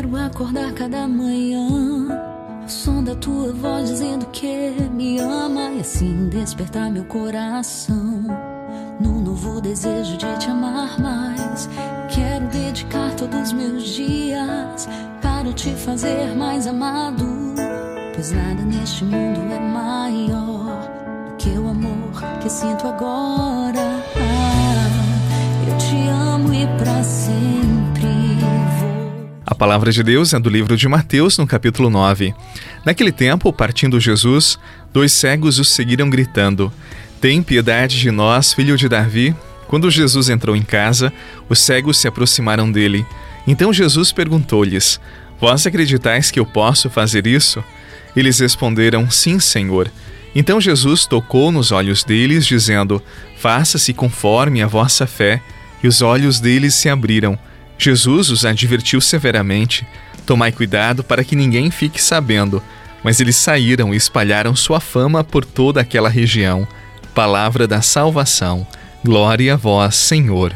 quero acordar cada manhã. O som da tua voz dizendo que me ama e assim despertar meu coração. Num novo desejo de te amar mais. Quero dedicar todos meus dias para te fazer mais amado. Pois nada neste mundo é maior do que o amor que sinto agora. Ah, eu te amo e para sempre palavra de Deus é do livro de Mateus, no capítulo 9. Naquele tempo, partindo Jesus, dois cegos o seguiram gritando: Tem piedade de nós, filho de Davi. Quando Jesus entrou em casa, os cegos se aproximaram dele. Então Jesus perguntou-lhes: Vós acreditais que eu posso fazer isso? Eles responderam: Sim, Senhor. Então Jesus tocou nos olhos deles, dizendo: Faça-se conforme a vossa fé. E os olhos deles se abriram. Jesus os advertiu severamente: Tomai cuidado para que ninguém fique sabendo. Mas eles saíram e espalharam sua fama por toda aquela região. Palavra da salvação. Glória a vós, Senhor.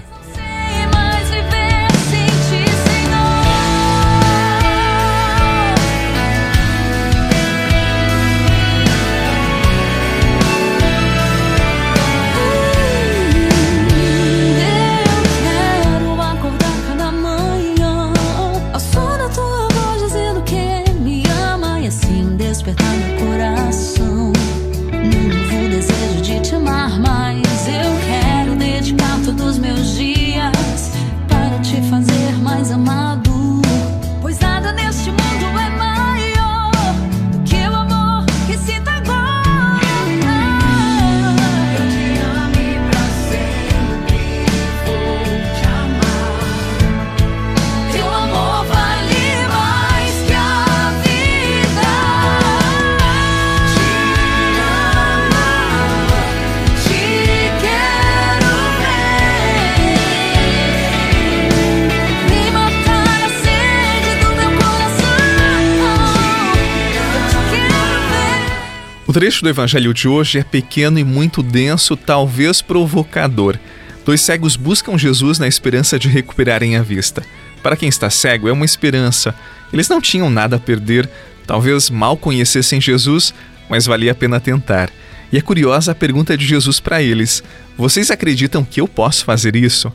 Trecho do evangelho de hoje é pequeno e muito denso, talvez provocador. Dois cegos buscam Jesus na esperança de recuperarem a vista. Para quem está cego, é uma esperança. Eles não tinham nada a perder, talvez mal conhecessem Jesus, mas valia a pena tentar. E é curiosa a pergunta de Jesus para eles: Vocês acreditam que eu posso fazer isso?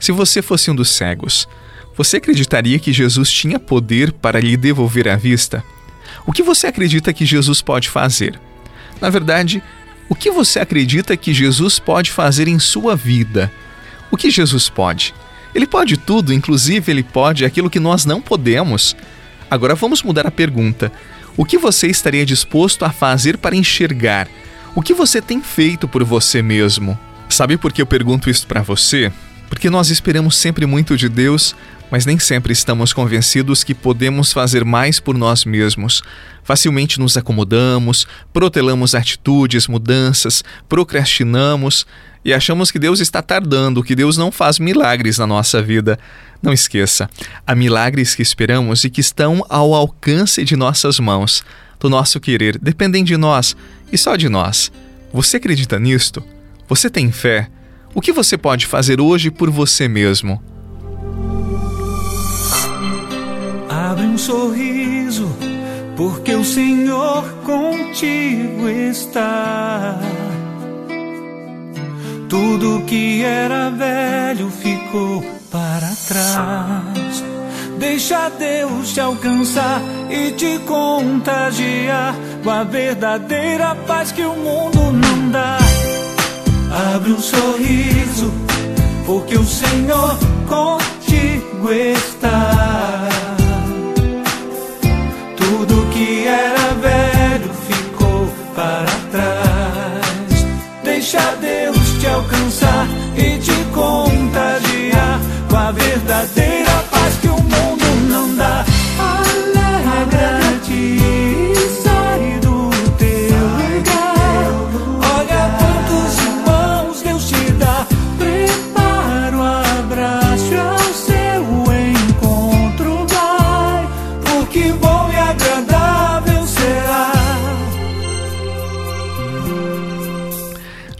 Se você fosse um dos cegos, você acreditaria que Jesus tinha poder para lhe devolver a vista? O que você acredita que Jesus pode fazer? Na verdade, o que você acredita que Jesus pode fazer em sua vida? O que Jesus pode? Ele pode tudo, inclusive ele pode aquilo que nós não podemos. Agora vamos mudar a pergunta. O que você estaria disposto a fazer para enxergar? O que você tem feito por você mesmo? Sabe por que eu pergunto isso para você? Porque nós esperamos sempre muito de Deus, mas nem sempre estamos convencidos que podemos fazer mais por nós mesmos. Facilmente nos acomodamos, protelamos atitudes, mudanças, procrastinamos e achamos que Deus está tardando, que Deus não faz milagres na nossa vida. Não esqueça, há milagres que esperamos e que estão ao alcance de nossas mãos, do nosso querer, dependem de nós e só de nós. Você acredita nisto? Você tem fé? O que você pode fazer hoje por você mesmo? Abre um sorriso, porque o Senhor contigo está. Tudo que era velho ficou para trás. Deixa Deus te alcançar e te contagiar com a verdadeira paz que o mundo não dá. Abre um sorriso, porque o Senhor contigo está. Verdadeira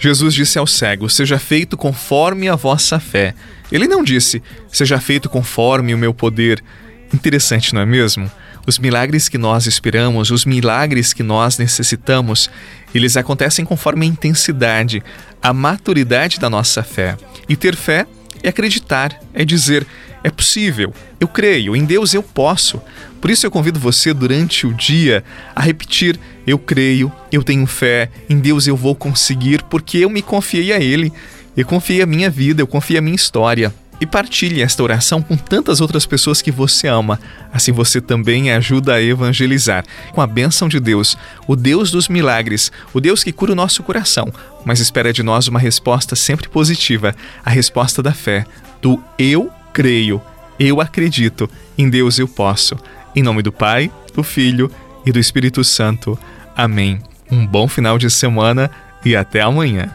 Jesus disse ao cego: Seja feito conforme a vossa fé. Ele não disse: Seja feito conforme o meu poder. Interessante, não é mesmo? Os milagres que nós esperamos, os milagres que nós necessitamos, eles acontecem conforme a intensidade, a maturidade da nossa fé. E ter fé é acreditar, é dizer: é possível, eu creio, em Deus eu posso. Por isso eu convido você durante o dia a repetir: eu creio, eu tenho fé, em Deus eu vou conseguir, porque eu me confiei a Ele, eu confiei a minha vida, eu confiei a minha história e partilhe esta oração com tantas outras pessoas que você ama. Assim você também ajuda a evangelizar. Com a bênção de Deus, o Deus dos milagres, o Deus que cura o nosso coração, mas espera de nós uma resposta sempre positiva, a resposta da fé, do eu creio, eu acredito, em Deus eu posso. Em nome do Pai, do Filho e do Espírito Santo. Amém. Um bom final de semana e até amanhã.